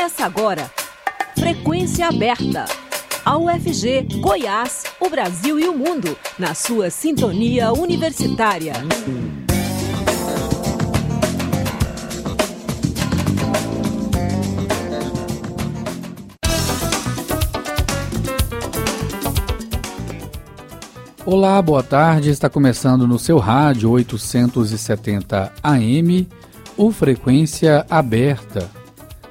Começa agora. Frequência aberta. A UFG, Goiás, o Brasil e o mundo, na sua sintonia universitária. Olá, boa tarde. Está começando no seu rádio 870 AM, o Frequência Aberta.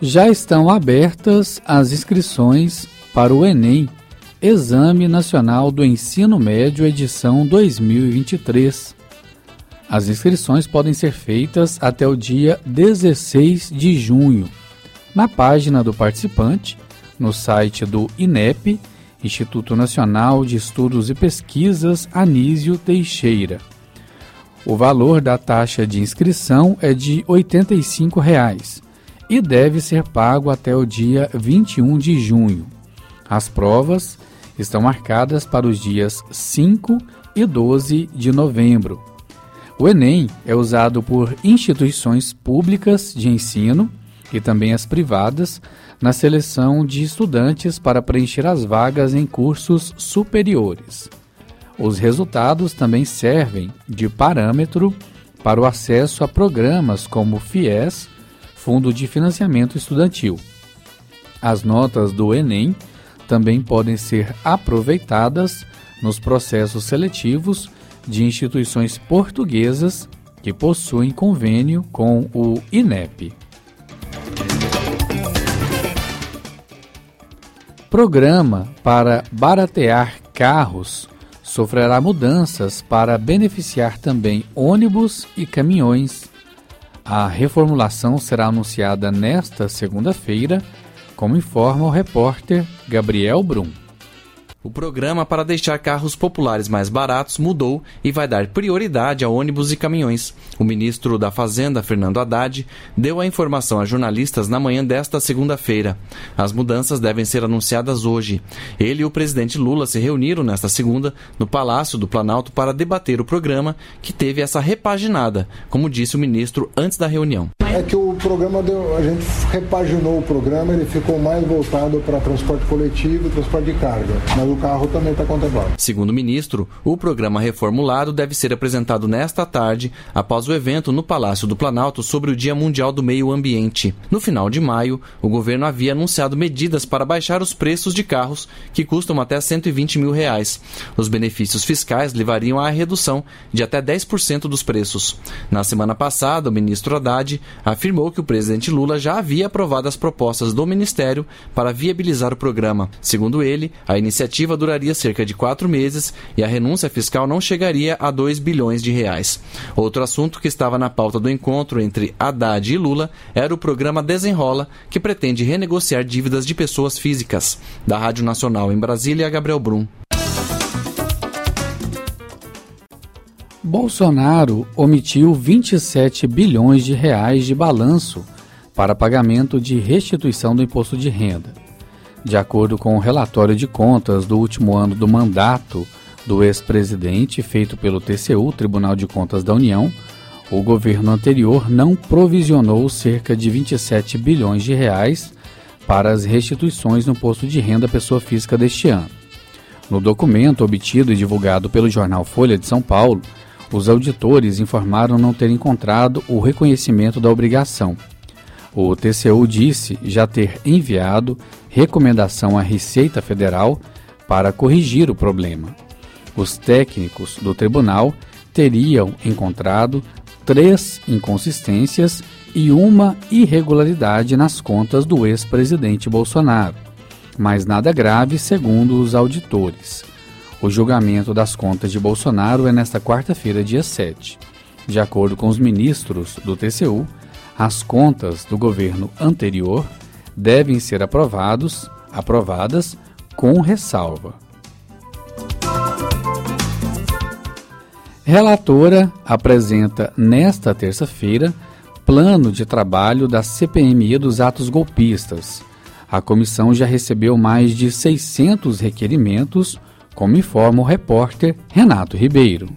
Já estão abertas as inscrições para o Enem, Exame Nacional do Ensino Médio, edição 2023. As inscrições podem ser feitas até o dia 16 de junho, na página do participante no site do INEP, Instituto Nacional de Estudos e Pesquisas Anísio Teixeira. O valor da taxa de inscrição é de 85 reais e deve ser pago até o dia 21 de junho. As provas estão marcadas para os dias 5 e 12 de novembro. O Enem é usado por instituições públicas de ensino e também as privadas na seleção de estudantes para preencher as vagas em cursos superiores. Os resultados também servem de parâmetro para o acesso a programas como FIES, Fundo de Financiamento Estudantil. As notas do Enem também podem ser aproveitadas nos processos seletivos de instituições portuguesas que possuem convênio com o INEP. Programa para baratear carros sofrerá mudanças para beneficiar também ônibus e caminhões. A reformulação será anunciada nesta segunda-feira, como informa o repórter Gabriel Brum. O programa para deixar carros populares mais baratos mudou e vai dar prioridade a ônibus e caminhões. O ministro da Fazenda, Fernando Haddad, deu a informação a jornalistas na manhã desta segunda-feira. As mudanças devem ser anunciadas hoje. Ele e o presidente Lula se reuniram nesta segunda no Palácio do Planalto para debater o programa, que teve essa repaginada, como disse o ministro antes da reunião. É que o programa deu, a gente repaginou o programa, ele ficou mais voltado para transporte coletivo e transporte de carga. Mas o carro também está contemplado. Segundo o ministro, o programa reformulado deve ser apresentado nesta tarde, após o evento no Palácio do Planalto sobre o Dia Mundial do Meio Ambiente. No final de maio, o governo havia anunciado medidas para baixar os preços de carros, que custam até 120 mil reais. Os benefícios fiscais levariam à redução de até 10% dos preços. Na semana passada, o ministro Haddad afirmou que o presidente Lula já havia aprovado as propostas do ministério para viabilizar o programa. Segundo ele, a iniciativa iniciativa duraria cerca de quatro meses e a renúncia fiscal não chegaria a 2 bilhões de reais. Outro assunto que estava na pauta do encontro entre Haddad e Lula era o programa Desenrola, que pretende renegociar dívidas de pessoas físicas. Da Rádio Nacional em Brasília, Gabriel Brum. Bolsonaro omitiu 27 bilhões de reais de balanço para pagamento de restituição do imposto de renda. De acordo com o relatório de contas do último ano do mandato do ex-presidente, feito pelo TCU, Tribunal de Contas da União, o governo anterior não provisionou cerca de 27 bilhões de reais para as restituições no posto de renda pessoa física deste ano. No documento obtido e divulgado pelo jornal Folha de São Paulo, os auditores informaram não ter encontrado o reconhecimento da obrigação. O TCU disse já ter enviado recomendação à Receita Federal para corrigir o problema. Os técnicos do tribunal teriam encontrado três inconsistências e uma irregularidade nas contas do ex-presidente Bolsonaro, mas nada grave, segundo os auditores. O julgamento das contas de Bolsonaro é nesta quarta-feira, dia 7. De acordo com os ministros do TCU, as contas do governo anterior devem ser aprovados, aprovadas com ressalva. Relatora apresenta nesta terça-feira plano de trabalho da CPMI dos atos golpistas. A comissão já recebeu mais de 600 requerimentos, como informa o repórter Renato Ribeiro.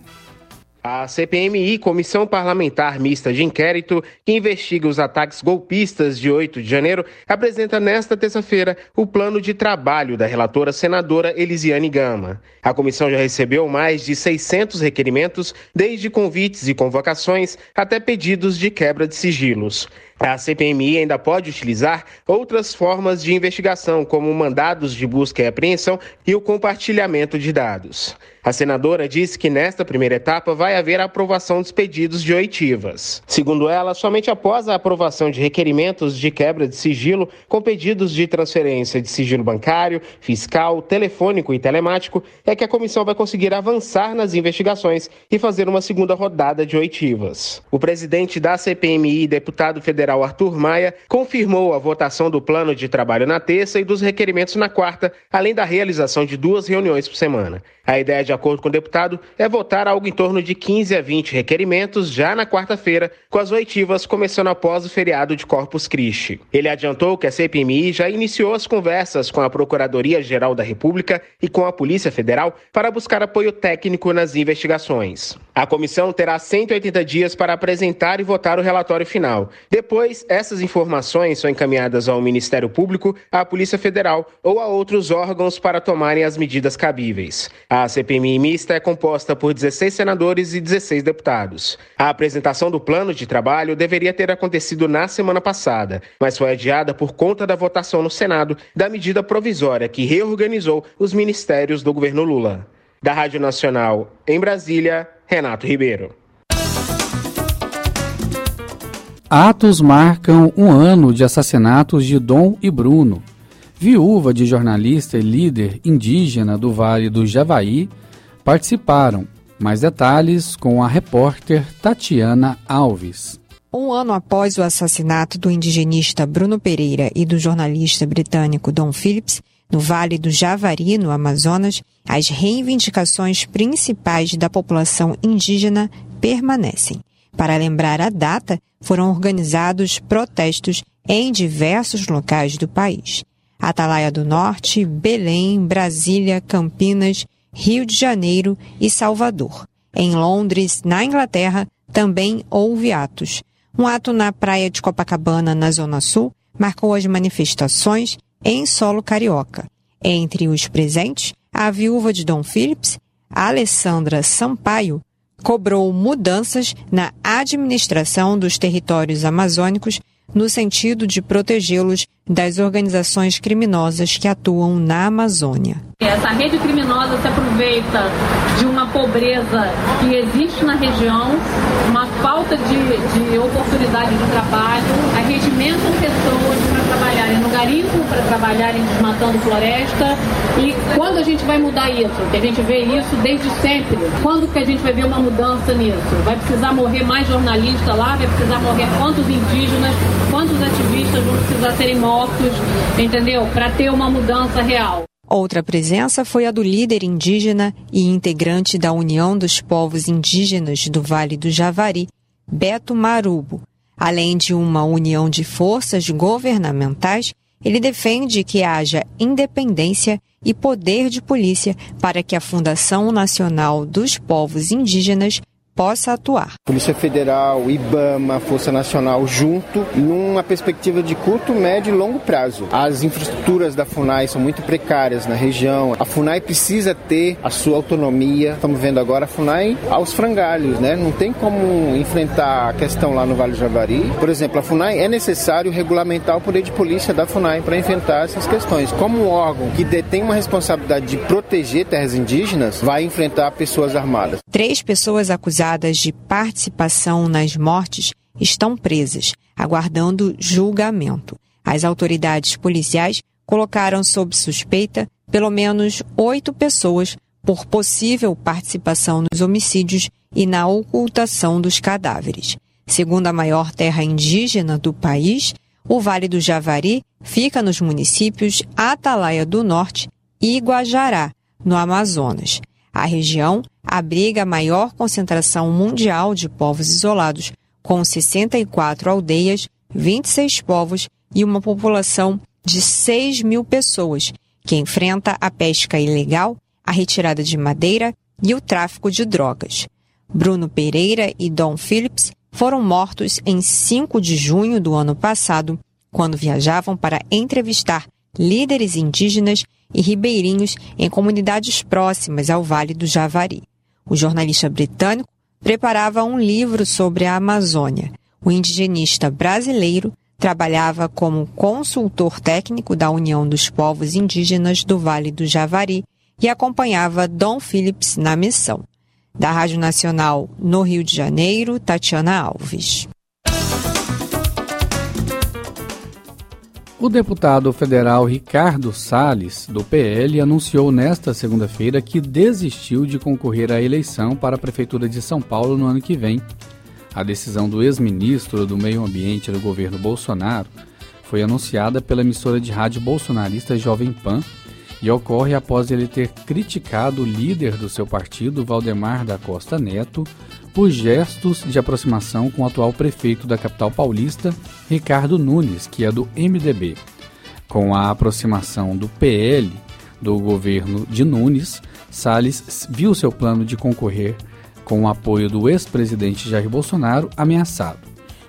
A CPMI, Comissão Parlamentar Mista de Inquérito, que investiga os ataques golpistas de 8 de janeiro, apresenta nesta terça-feira o plano de trabalho da relatora senadora Elisiane Gama. A comissão já recebeu mais de 600 requerimentos, desde convites e convocações até pedidos de quebra de sigilos. A CPMI ainda pode utilizar outras formas de investigação, como mandados de busca e apreensão e o compartilhamento de dados. A senadora disse que nesta primeira etapa vai haver a aprovação dos pedidos de oitivas. Segundo ela, somente após a aprovação de requerimentos de quebra de sigilo com pedidos de transferência de sigilo bancário, fiscal, telefônico e telemático é que a comissão vai conseguir avançar nas investigações e fazer uma segunda rodada de oitivas. O presidente da CPMI, deputado federal Arthur Maia, confirmou a votação do plano de trabalho na terça e dos requerimentos na quarta, além da realização de duas reuniões por semana. A ideia, de acordo com o deputado, é votar algo em torno de 15 a 20 requerimentos já na quarta-feira, com as oitivas começando após o feriado de Corpus Christi. Ele adiantou que a CPMI já iniciou as conversas com a Procuradoria-Geral da República e com a Polícia Federal para buscar apoio técnico nas investigações. A comissão terá 180 dias para apresentar e votar o relatório final. Depois, essas informações são encaminhadas ao Ministério Público, à Polícia Federal ou a outros órgãos para tomarem as medidas cabíveis. A CPMI mista é composta por 16 senadores e 16 deputados. A apresentação do plano de trabalho deveria ter acontecido na semana passada, mas foi adiada por conta da votação no Senado da medida provisória que reorganizou os ministérios do governo Lula. Da Rádio Nacional, em Brasília, Renato Ribeiro. Atos marcam um ano de assassinatos de Dom e Bruno. Viúva de jornalista e líder indígena do Vale do Javaí, participaram. Mais detalhes com a repórter Tatiana Alves. Um ano após o assassinato do indigenista Bruno Pereira e do jornalista britânico Don Phillips, no Vale do Javari, no Amazonas, as reivindicações principais da população indígena permanecem. Para lembrar a data, foram organizados protestos em diversos locais do país. Atalaia do Norte, Belém, Brasília, Campinas, Rio de Janeiro e Salvador. Em Londres, na Inglaterra, também houve atos. Um ato na praia de Copacabana, na Zona Sul, marcou as manifestações em solo carioca. Entre os presentes, a viúva de Dom Phillips, Alessandra Sampaio, cobrou mudanças na administração dos territórios amazônicos no sentido de protegê-los das organizações criminosas que atuam na Amazônia. Essa rede criminosa se aproveita de uma pobreza que existe na região, uma falta de, de oportunidade de trabalho, arregimentam pessoas para trabalharem no garimpo, para trabalharem desmatando floresta. E quando a gente vai mudar isso? Que a gente vê isso desde sempre. Quando que a gente vai ver uma mudança nisso? Vai precisar morrer mais jornalistas lá? Vai precisar morrer quantos indígenas? Quantos ativistas vão precisar serem mortos? Entendeu? Para ter uma mudança real. Outra presença foi a do líder indígena e integrante da União dos Povos Indígenas do Vale do Javari, Beto Marubo. Além de uma união de forças governamentais, ele defende que haja independência e poder de polícia para que a Fundação Nacional dos Povos Indígenas possa atuar. Polícia Federal, IBAMA, Força Nacional junto, numa perspectiva de curto, médio e longo prazo. As infraestruturas da FUNAI são muito precárias na região. A FUNAI precisa ter a sua autonomia. Estamos vendo agora a FUNAI aos frangalhos, né? Não tem como enfrentar a questão lá no Vale do Javari. Por exemplo, a FUNAI é necessário regulamentar o poder de polícia da FUNAI para enfrentar essas questões. Como um órgão que detém uma responsabilidade de proteger terras indígenas, vai enfrentar pessoas armadas. Três pessoas acusadas acusadas de participação nas mortes estão presas, aguardando julgamento. As autoridades policiais colocaram sob suspeita pelo menos oito pessoas por possível participação nos homicídios e na ocultação dos cadáveres. Segunda maior terra indígena do país, o Vale do Javari fica nos municípios Atalaia do Norte e Guajará, no Amazonas. A região abriga a maior concentração mundial de povos isolados, com 64 aldeias, 26 povos e uma população de 6 mil pessoas, que enfrenta a pesca ilegal, a retirada de madeira e o tráfico de drogas. Bruno Pereira e Don Phillips foram mortos em 5 de junho do ano passado, quando viajavam para entrevistar líderes indígenas e ribeirinhos em comunidades próximas ao Vale do Javari. O jornalista britânico preparava um livro sobre a Amazônia. O indigenista brasileiro trabalhava como consultor técnico da União dos Povos Indígenas do Vale do Javari e acompanhava Dom Phillips na missão. Da Rádio Nacional no Rio de Janeiro, Tatiana Alves. O deputado federal Ricardo Salles, do PL, anunciou nesta segunda-feira que desistiu de concorrer à eleição para a Prefeitura de São Paulo no ano que vem. A decisão do ex-ministro do Meio Ambiente do governo Bolsonaro foi anunciada pela emissora de rádio bolsonarista Jovem Pan e ocorre após ele ter criticado o líder do seu partido, Valdemar da Costa Neto, por gestos de aproximação com o atual prefeito da capital paulista, Ricardo Nunes, que é do MDB. Com a aproximação do PL do governo de Nunes, Salles viu seu plano de concorrer com o apoio do ex-presidente Jair Bolsonaro ameaçado.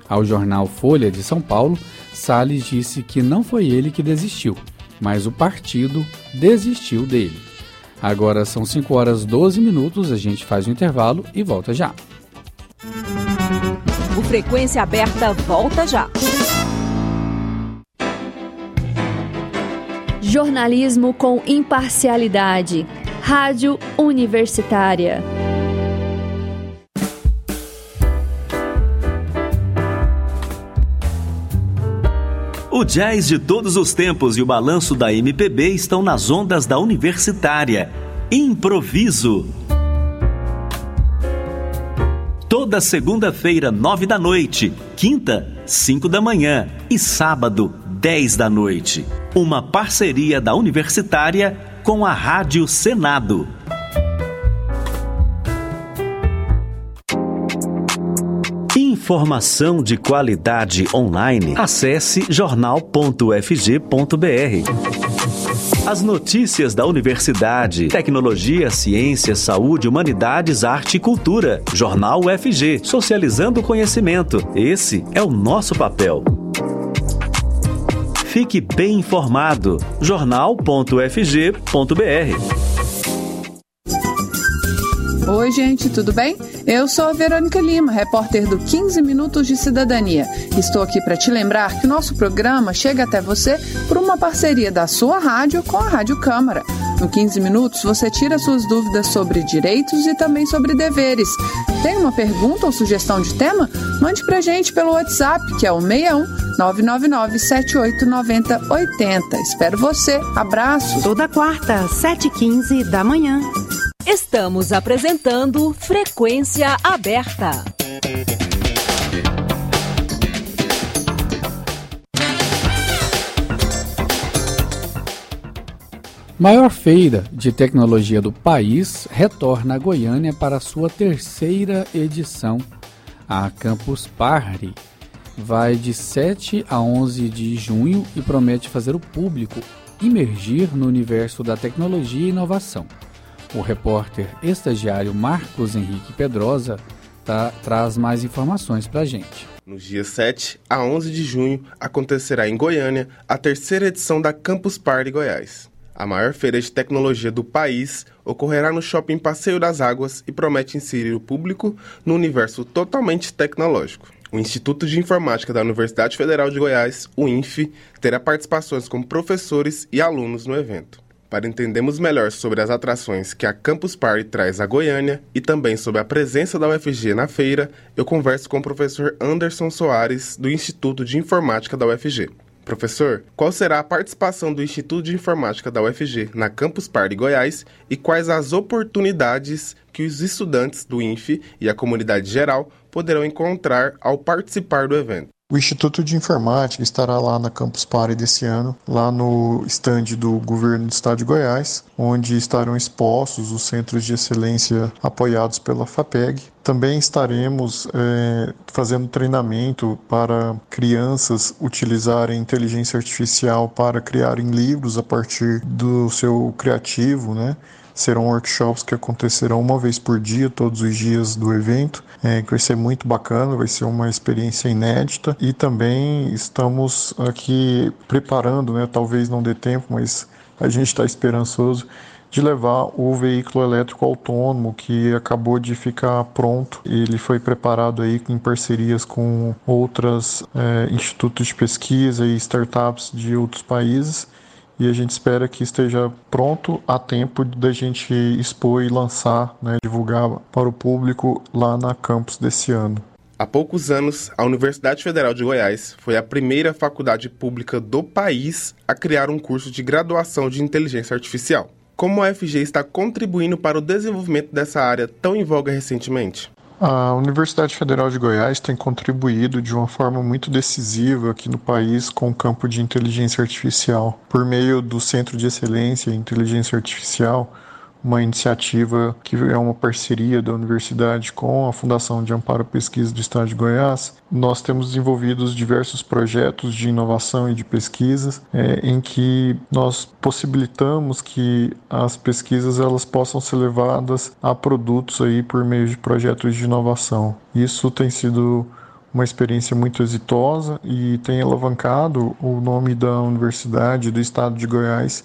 Ao jornal Folha de São Paulo, Salles disse que não foi ele que desistiu, mas o partido desistiu dele. Agora são 5 horas 12 minutos, a gente faz o intervalo e volta já. Frequência Aberta volta já. Jornalismo com imparcialidade. Rádio Universitária. O jazz de todos os tempos e o balanço da MPB estão nas ondas da Universitária. Improviso. Toda segunda-feira, nove da noite, quinta, cinco da manhã e sábado, dez da noite. Uma parceria da Universitária com a Rádio Senado. Informação de qualidade online. Acesse jornal.fg.br. As notícias da universidade, tecnologia, ciência, saúde, humanidades, arte e cultura. Jornal UFG, socializando o conhecimento. Esse é o nosso papel. Fique bem informado. jornal.fg.br. Oi, gente, tudo bem? Eu sou a Verônica Lima, repórter do 15 Minutos de Cidadania. Estou aqui para te lembrar que o nosso programa chega até você por uma parceria da sua rádio com a Rádio Câmara. No 15 Minutos você tira suas dúvidas sobre direitos e também sobre deveres. Tem uma pergunta ou sugestão de tema? Mande pra gente pelo WhatsApp, que é o 61 999 789080. Espero você. Abraço. Toda quarta, 7h15 da manhã. Estamos apresentando Frequência Aberta. Maior feira de tecnologia do país retorna a Goiânia para sua terceira edição. A Campus Party vai de 7 a 11 de junho e promete fazer o público imergir no universo da tecnologia e inovação. O repórter estagiário Marcos Henrique Pedrosa tá, traz mais informações para a gente. Nos dias 7 a 11 de junho acontecerá em Goiânia a terceira edição da Campus Party Goiás. A maior feira de tecnologia do país ocorrerá no Shopping Passeio das Águas e promete inserir o público no universo totalmente tecnológico. O Instituto de Informática da Universidade Federal de Goiás, o INF, terá participações como professores e alunos no evento. Para entendermos melhor sobre as atrações que a Campus Party traz a Goiânia e também sobre a presença da UFG na feira, eu converso com o professor Anderson Soares, do Instituto de Informática da UFG. Professor, qual será a participação do Instituto de Informática da UFG na Campus Party Goiás e quais as oportunidades que os estudantes do INF e a comunidade geral poderão encontrar ao participar do evento. O Instituto de Informática estará lá na Campus Party desse ano, lá no estande do governo do estado de Goiás, onde estarão expostos os centros de excelência apoiados pela FAPEG. Também estaremos é, fazendo treinamento para crianças utilizarem inteligência artificial para criarem livros a partir do seu criativo, né? Serão workshops que acontecerão uma vez por dia, todos os dias do evento, é, que vai ser muito bacana, vai ser uma experiência inédita. E também estamos aqui preparando, né, talvez não dê tempo, mas a gente está esperançoso de levar o veículo elétrico autônomo que acabou de ficar pronto. Ele foi preparado aí em parcerias com outros é, institutos de pesquisa e startups de outros países e a gente espera que esteja pronto a tempo da gente expor e lançar, né, divulgar para o público lá na campus desse ano. Há poucos anos, a Universidade Federal de Goiás foi a primeira faculdade pública do país a criar um curso de graduação de inteligência artificial. Como a UFG está contribuindo para o desenvolvimento dessa área tão em voga recentemente? A Universidade Federal de Goiás tem contribuído de uma forma muito decisiva aqui no país com o campo de inteligência artificial. Por meio do Centro de Excelência em Inteligência Artificial, uma iniciativa que é uma parceria da universidade com a Fundação de Amparo à Pesquisa do Estado de Goiás. Nós temos desenvolvido diversos projetos de inovação e de pesquisas é, em que nós possibilitamos que as pesquisas elas possam ser levadas a produtos aí por meio de projetos de inovação. Isso tem sido uma experiência muito exitosa e tem alavancado o nome da universidade do estado de Goiás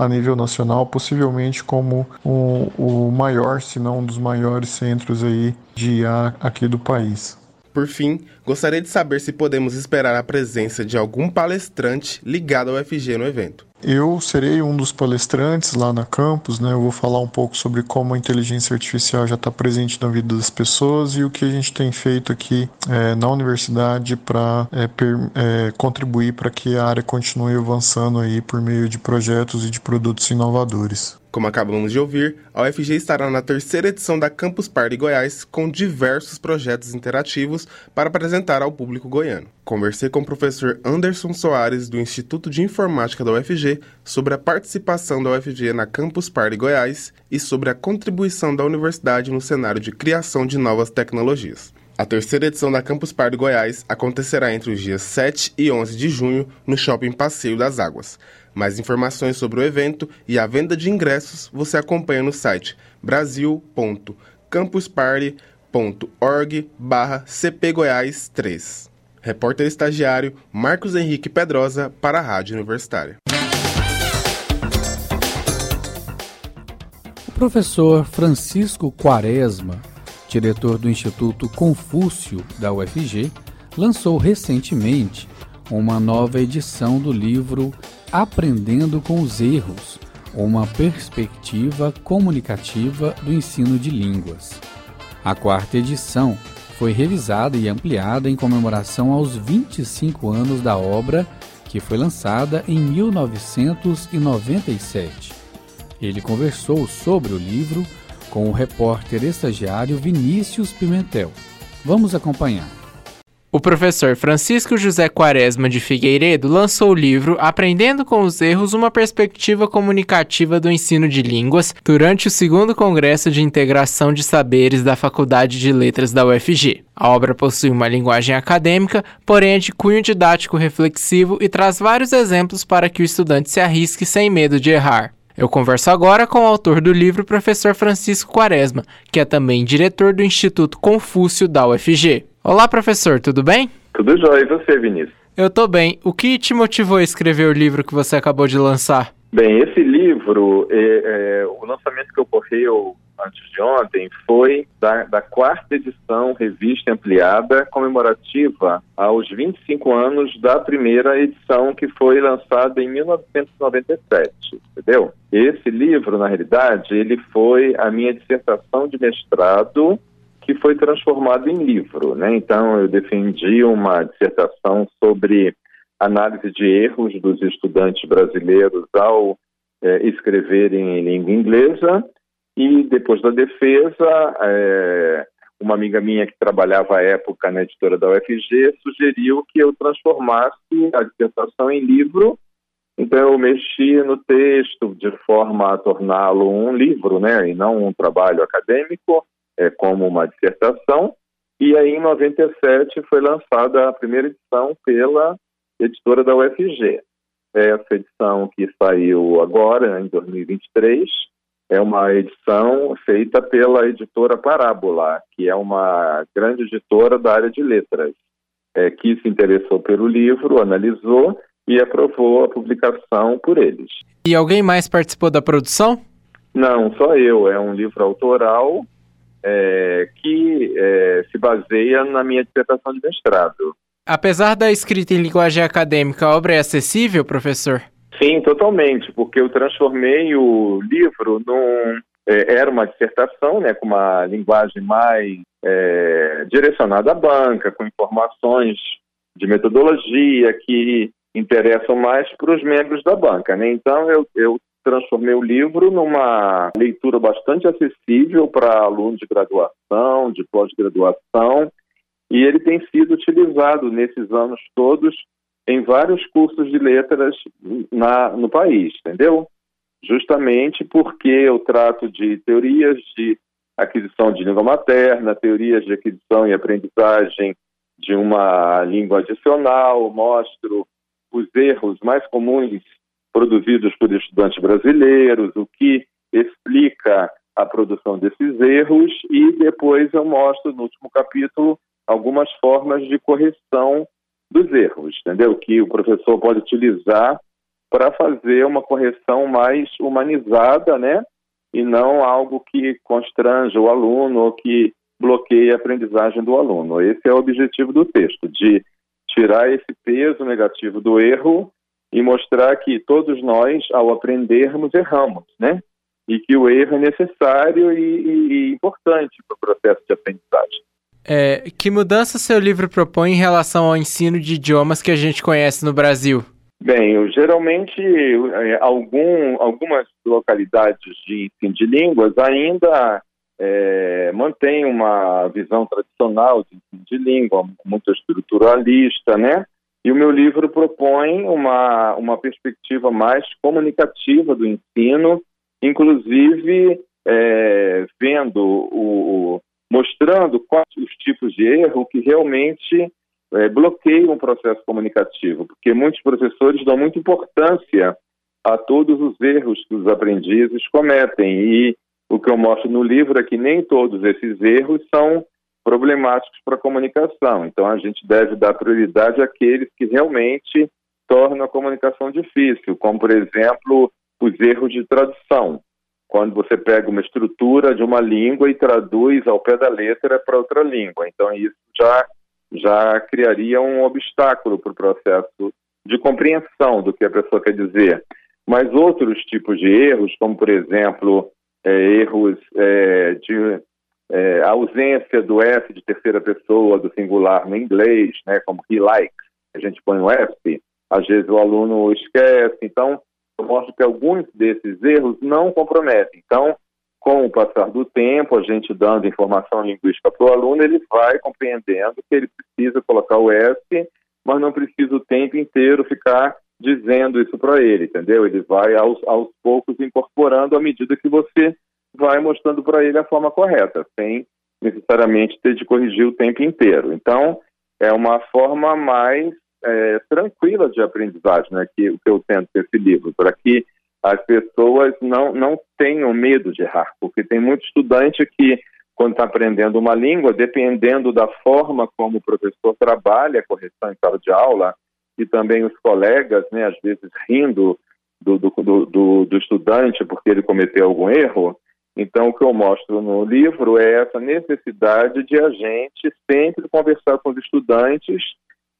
a nível nacional, possivelmente como o, o maior, se não um dos maiores centros aí de IA aqui do país. Por fim, gostaria de saber se podemos esperar a presença de algum palestrante ligado ao FG no evento. Eu serei um dos palestrantes lá na campus, né? Eu vou falar um pouco sobre como a inteligência artificial já está presente na vida das pessoas e o que a gente tem feito aqui é, na universidade para é, é, contribuir para que a área continue avançando aí por meio de projetos e de produtos inovadores. Como acabamos de ouvir, a UFG estará na terceira edição da Campus Party Goiás com diversos projetos interativos para apresentar apresentar ao público goiano. Conversei com o professor Anderson Soares, do Instituto de Informática da UFG, sobre a participação da UFG na Campus Party Goiás e sobre a contribuição da universidade no cenário de criação de novas tecnologias. A terceira edição da Campus Party Goiás acontecerá entre os dias 7 e 11 de junho no Shopping Passeio das Águas. Mais informações sobre o evento e a venda de ingressos você acompanha no site brasil.campusparty.com cpgoiás3. Repórter estagiário Marcos Henrique Pedrosa para a Rádio Universitária. O professor Francisco Quaresma, diretor do Instituto Confúcio da UFG, lançou recentemente uma nova edição do livro Aprendendo com os Erros uma perspectiva comunicativa do ensino de línguas. A quarta edição foi revisada e ampliada em comemoração aos 25 anos da obra, que foi lançada em 1997. Ele conversou sobre o livro com o repórter estagiário Vinícius Pimentel. Vamos acompanhar. O professor Francisco José Quaresma de Figueiredo lançou o livro Aprendendo com os Erros Uma Perspectiva Comunicativa do Ensino de Línguas durante o segundo Congresso de Integração de Saberes da Faculdade de Letras da UFG. A obra possui uma linguagem acadêmica, porém é de cunho didático reflexivo e traz vários exemplos para que o estudante se arrisque sem medo de errar. Eu converso agora com o autor do livro, professor Francisco Quaresma, que é também diretor do Instituto Confúcio da UFG. Olá, professor, tudo bem? Tudo jóia, e você, Vinícius? Eu tô bem. O que te motivou a escrever o livro que você acabou de lançar? Bem, esse livro, é, é, o lançamento que ocorreu antes de ontem foi da, da, quarta edição revista ampliada comemorativa aos 25 anos da primeira edição que foi lançada em 1997, entendeu? Esse livro, na realidade, ele foi a minha dissertação de mestrado que foi transformado em livro. Né? Então, eu defendi uma dissertação sobre análise de erros dos estudantes brasileiros ao é, escreverem em língua inglesa, e depois da defesa, é, uma amiga minha que trabalhava à época na editora da UFG sugeriu que eu transformasse a dissertação em livro. Então eu mexi no texto de forma a torná-lo um livro, né, e não um trabalho acadêmico, é, como uma dissertação. E aí em 97 foi lançada a primeira edição pela editora da UFG. Essa edição que saiu agora, em 2023, é uma edição feita pela editora Parábola, que é uma grande editora da área de letras, é, que se interessou pelo livro, analisou e aprovou a publicação por eles. E alguém mais participou da produção? Não, só eu. É um livro autoral é, que é, se baseia na minha dissertação de mestrado. Apesar da escrita em linguagem acadêmica, a obra é acessível, professor? Sim, totalmente, porque eu transformei o livro num. É, era uma dissertação, né, com uma linguagem mais é, direcionada à banca, com informações de metodologia que interessam mais para os membros da banca. Né? Então, eu, eu transformei o livro numa leitura bastante acessível para alunos de graduação, de pós-graduação, e ele tem sido utilizado nesses anos todos em vários cursos de letras na, no país, entendeu? Justamente porque eu trato de teorias de aquisição de língua materna, teorias de aquisição e aprendizagem de uma língua adicional, mostro os erros mais comuns produzidos por estudantes brasileiros, o que explica a produção desses erros e depois eu mostro no último capítulo algumas formas de correção dos erros, entendeu? Que o professor pode utilizar para fazer uma correção mais humanizada, né? E não algo que constranja o aluno ou que bloqueie a aprendizagem do aluno. Esse é o objetivo do texto, de tirar esse peso negativo do erro e mostrar que todos nós, ao aprendermos, erramos, né? E que o erro é necessário e, e, e importante para o processo de aprendizagem. É, que mudança seu livro propõe em relação ao ensino de idiomas que a gente conhece no Brasil? Bem, eu, geralmente é, algum, algumas localidades de ensino de línguas ainda é, mantêm uma visão tradicional de ensino de língua, muito estruturalista, né? E o meu livro propõe uma, uma perspectiva mais comunicativa do ensino, inclusive é, vendo o, mostrando quais os tipos de erro que realmente é, bloqueiam o processo comunicativo, porque muitos professores dão muita importância a todos os erros que os aprendizes cometem. E o que eu mostro no livro é que nem todos esses erros são problemáticos para a comunicação. Então a gente deve dar prioridade àqueles que realmente tornam a comunicação difícil, como por exemplo os erros de tradução quando você pega uma estrutura de uma língua e traduz ao pé da letra para outra língua. Então, isso já, já criaria um obstáculo para o processo de compreensão do que a pessoa quer dizer. Mas outros tipos de erros, como, por exemplo, é, erros é, de é, ausência do S de terceira pessoa, do singular no inglês, né, como he likes, a gente põe o S, às vezes o aluno esquece. Então, eu mostro que alguns desses erros não comprometem. Então, com o passar do tempo, a gente dando informação linguística para o aluno, ele vai compreendendo que ele precisa colocar o S, mas não precisa o tempo inteiro ficar dizendo isso para ele, entendeu? Ele vai aos, aos poucos incorporando à medida que você vai mostrando para ele a forma correta, sem necessariamente ter de corrigir o tempo inteiro. Então, é uma forma mais é, tranquila de aprendizagem, né, que, que eu tento esse livro, para que as pessoas não, não tenham medo de errar, porque tem muito estudante que, quando está aprendendo uma língua, dependendo da forma como o professor trabalha a correção em sala de aula, e também os colegas, né, às vezes rindo do, do, do, do estudante porque ele cometeu algum erro, então, o que eu mostro no livro é essa necessidade de a gente sempre conversar com os estudantes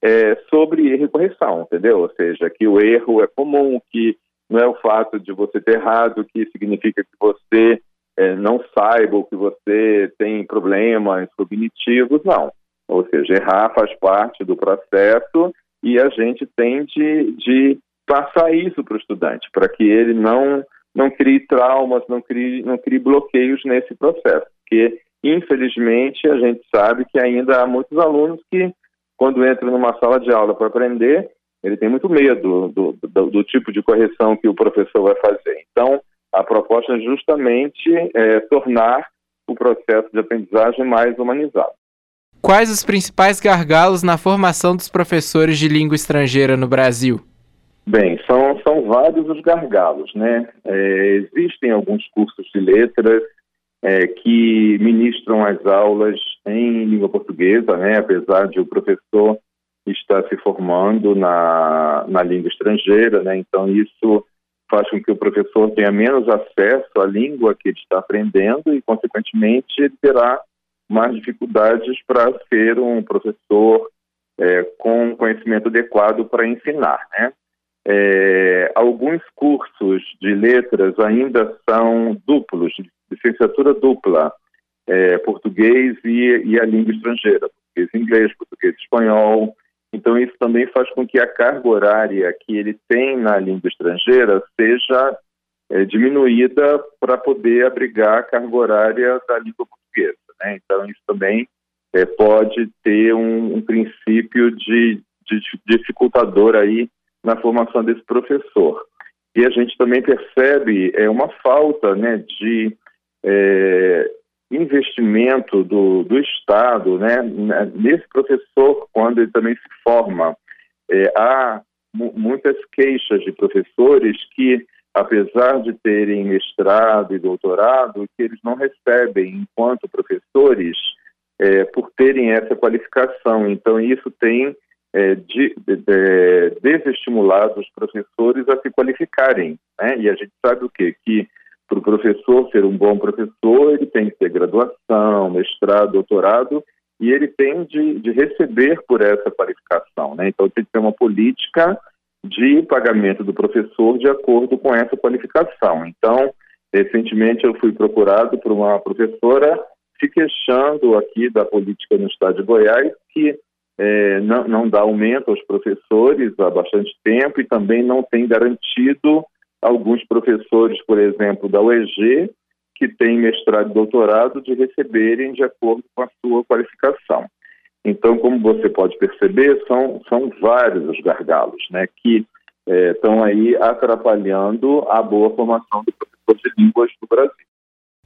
é, sobre erro e correção, entendeu? Ou seja, que o erro é comum, que não é o fato de você ter errado que significa que você é, não saiba ou que você tem problemas cognitivos, não. Ou seja, errar faz parte do processo e a gente tem de, de passar isso para o estudante, para que ele não, não crie traumas, não crie, não crie bloqueios nesse processo, porque infelizmente, a gente sabe que ainda há muitos alunos que, quando entram numa sala de aula para aprender, ele tem muito medo do, do, do, tipo de correção que o professor vai fazer. Então, a proposta é justamente é, tornar o processo de aprendizagem mais humanizado. Quais os principais gargalos na formação dos professores de língua estrangeira no Brasil? Bem, são, são vários os gargalos, né? É, existem alguns cursos de letras é, que ministram as aulas em língua portuguesa, né? Apesar de o professor estar se formando na, na língua estrangeira, né? Então isso faz com que o professor tenha menos acesso à língua que ele está aprendendo e, consequentemente, ele terá mais dificuldades para ser um professor é, com conhecimento adequado para ensinar, né? É, alguns cursos de letras ainda são duplos, licenciatura dupla, é, português e, e, a língua estrangeira, português inglês, português espanhol. Então, isso também faz com que a carga horária que ele tem na língua estrangeira seja é, diminuída para poder abrigar a carga horária da língua portuguesa. Né? Então, isso também é, pode ter um, um princípio de, de dificultador aí na formação desse professor. E a gente também percebe é, uma falta né, de é, investimento do, do Estado né, nesse professor quando ele também se forma. É, há muitas queixas de professores que, apesar de terem mestrado e doutorado, que eles não recebem enquanto professores é, por terem essa qualificação. Então, isso tem é, de, de, os professores a se qualificarem. Né? E a gente sabe o quê? Que para o professor ser um bom professor, ele tem que ter graduação, mestrado, doutorado, e ele tem de, de receber por essa qualificação. Né? Então, tem que ter uma política de pagamento do professor de acordo com essa qualificação. Então, recentemente eu fui procurado por uma professora se queixando aqui da política no estado de Goiás, que é, não, não dá aumento aos professores há bastante tempo e também não tem garantido alguns professores, por exemplo, da UEG, que têm mestrado e doutorado, de receberem de acordo com a sua qualificação. Então, como você pode perceber, são, são vários os gargalos né, que é, estão aí atrapalhando a boa formação do professor de línguas no Brasil.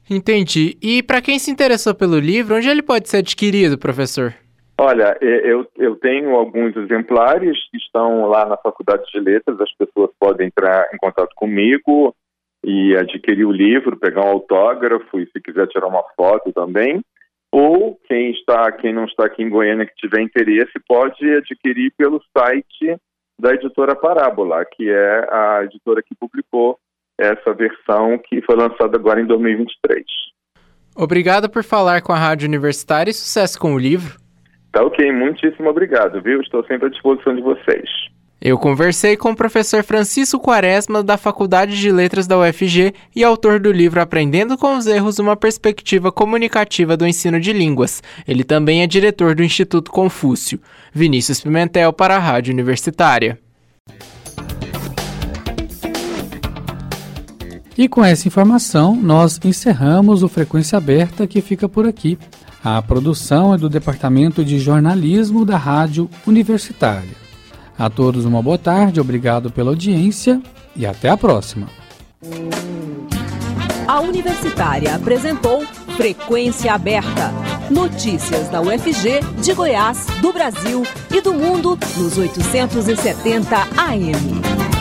Entendi. E para quem se interessou pelo livro, onde ele pode ser adquirido, professor? Olha, eu, eu tenho alguns exemplares que estão lá na Faculdade de Letras, as pessoas podem entrar em contato comigo e adquirir o livro, pegar um autógrafo e se quiser tirar uma foto também. Ou quem está, quem não está aqui em Goiânia que tiver interesse pode adquirir pelo site da editora Parábola, que é a editora que publicou essa versão que foi lançada agora em 2023. Obrigado por falar com a Rádio Universitária e sucesso com o livro. Tá ok, muitíssimo obrigado, viu? Estou sempre à disposição de vocês. Eu conversei com o professor Francisco Quaresma, da Faculdade de Letras da UFG e autor do livro Aprendendo com os Erros Uma Perspectiva Comunicativa do Ensino de Línguas. Ele também é diretor do Instituto Confúcio. Vinícius Pimentel para a Rádio Universitária. E com essa informação, nós encerramos o Frequência Aberta que fica por aqui. A produção é do Departamento de Jornalismo da Rádio Universitária. A todos uma boa tarde, obrigado pela audiência e até a próxima. A Universitária apresentou Frequência Aberta. Notícias da UFG, de Goiás, do Brasil e do mundo nos 870 AM.